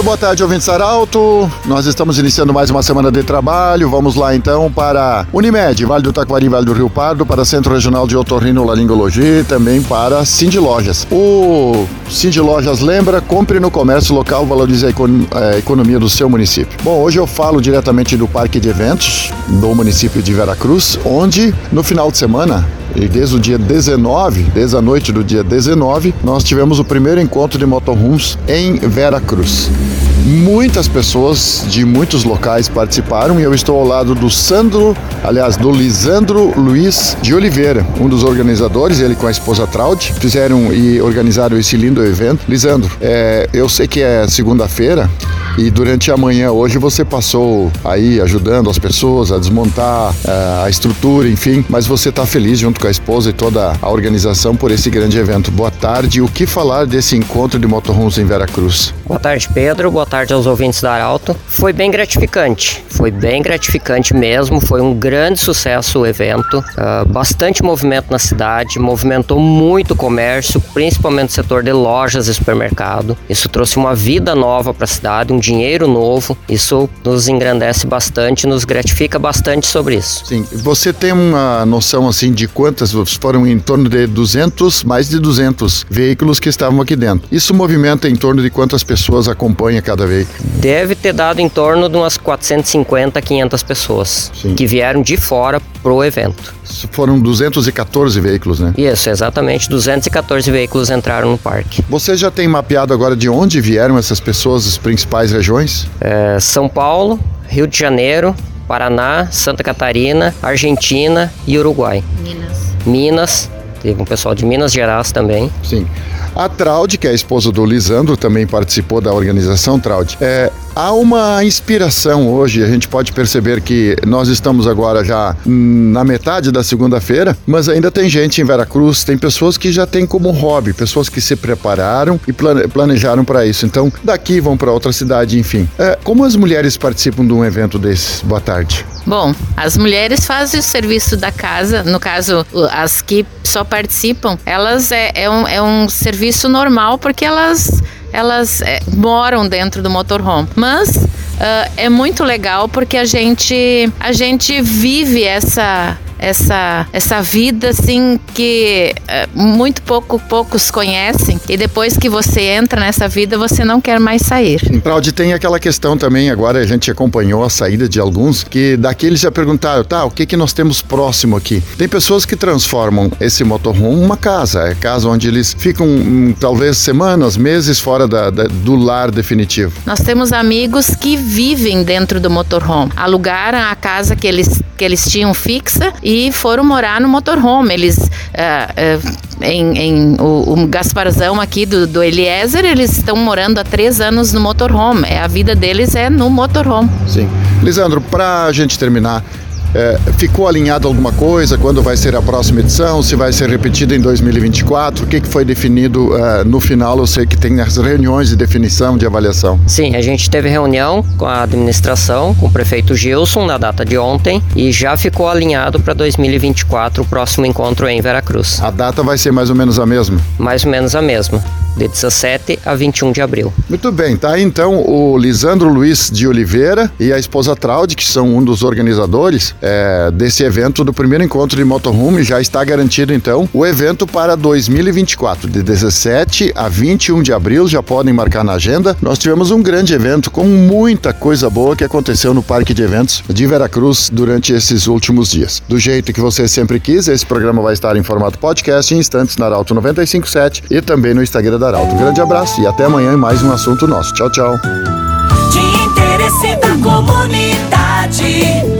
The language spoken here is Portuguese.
Muito boa tarde, ouvintes Arauto. Nós estamos iniciando mais uma semana de trabalho. Vamos lá então para Unimed, Vale do Taquari, Vale do Rio Pardo, para Centro Regional de Otorrino Laringologia e também para Cindy Lojas. O Cindy Lojas lembra, compre no comércio local, valorize a, econ a economia do seu município. Bom, hoje eu falo diretamente do Parque de Eventos do município de Veracruz, onde no final de semana e desde o dia 19, desde a noite do dia 19, nós tivemos o primeiro encontro de motorhomes em Vera Cruz. Muitas pessoas de muitos locais participaram e eu estou ao lado do Sandro, aliás, do Lisandro Luiz de Oliveira, um dos organizadores, ele com a esposa Traud, fizeram e organizaram esse lindo evento. Lisandro, é, eu sei que é segunda-feira, e durante a manhã hoje você passou aí ajudando as pessoas a desmontar uh, a estrutura, enfim, mas você está feliz junto com a esposa e toda a organização por esse grande evento. Boa tarde. O que falar desse encontro de motorhomes em Veracruz? Boa tarde, Pedro. Boa tarde aos ouvintes da Arauto. Foi bem gratificante. Foi bem gratificante mesmo. Foi um grande sucesso o evento. Uh, bastante movimento na cidade. Movimentou muito o comércio, principalmente o setor de lojas e supermercado. Isso trouxe uma vida nova para a cidade, um dinheiro novo. Isso nos engrandece bastante, nos gratifica bastante sobre isso. Sim. Você tem uma noção assim de quantas foram em torno de 200, mais de 200 veículos que estavam aqui dentro. Isso movimenta em torno de quantas pessoas acompanha cada vez? Deve ter dado em torno de umas 450, 500 pessoas Sim. que vieram de fora pro evento. Foram 214 veículos, né? Isso, exatamente. 214 veículos entraram no parque. Você já tem mapeado agora de onde vieram essas pessoas, as principais regiões? É, São Paulo, Rio de Janeiro, Paraná, Santa Catarina, Argentina e Uruguai. Minas. Minas, teve um pessoal de Minas Gerais também. Sim. A Traud, que é a esposa do Lisandro, também participou da organização Traud. É, há uma inspiração hoje, a gente pode perceber que nós estamos agora já na metade da segunda-feira, mas ainda tem gente em Veracruz, tem pessoas que já têm como hobby, pessoas que se prepararam e planejaram para isso. Então, daqui vão para outra cidade, enfim. É, como as mulheres participam de um evento desses? Boa tarde. Bom, as mulheres fazem o serviço da casa, no caso, as que só participam, elas é, é, um, é um serviço normal porque elas, elas é, moram dentro do motorhome. Mas uh, é muito legal porque a gente, a gente vive essa essa, essa vida assim que é, muito pouco poucos conhecem e depois que você entra nessa vida você não quer mais sair. Claudio, tem aquela questão também, agora a gente acompanhou a saída de alguns que daqueles já perguntaram, tá, o que que nós temos próximo aqui? Tem pessoas que transformam esse motorhome uma casa, é casa onde eles ficam hum, talvez semanas, meses fora da, da, do lar definitivo. Nós temos amigos que vivem dentro do motorhome, alugaram a casa que eles que eles tinham fixa e foram morar no motorhome. Eles, uh, uh, em, em o, o, Gasparzão aqui do, do Eliezer, eles estão morando há três anos no motorhome. É, a vida deles é no motorhome. Sim. Lisandro, para a gente terminar, é, ficou alinhado alguma coisa? Quando vai ser a próxima edição? Se vai ser repetida em 2024? O que, que foi definido uh, no final? Eu sei que tem as reuniões de definição, de avaliação. Sim, a gente teve reunião com a administração, com o prefeito Gilson, na data de ontem, e já ficou alinhado para 2024 o próximo encontro em Veracruz. A data vai ser mais ou menos a mesma? Mais ou menos a mesma de 17 a 21 de abril. Muito bem, tá aí então o Lisandro Luiz de Oliveira e a esposa Traude, que são um dos organizadores é, desse evento do primeiro encontro de motorhome. Já está garantido então o evento para 2024, de 17 a 21 de abril. Já podem marcar na agenda. Nós tivemos um grande evento com muita coisa boa que aconteceu no Parque de Eventos de Veracruz durante esses últimos dias. Do jeito que você sempre quis, esse programa vai estar em formato podcast em instantes na Arauto 957 e também no Instagram da Arauto. Grande abraço e até amanhã em mais um assunto nosso. Tchau, tchau. De interesse da comunidade,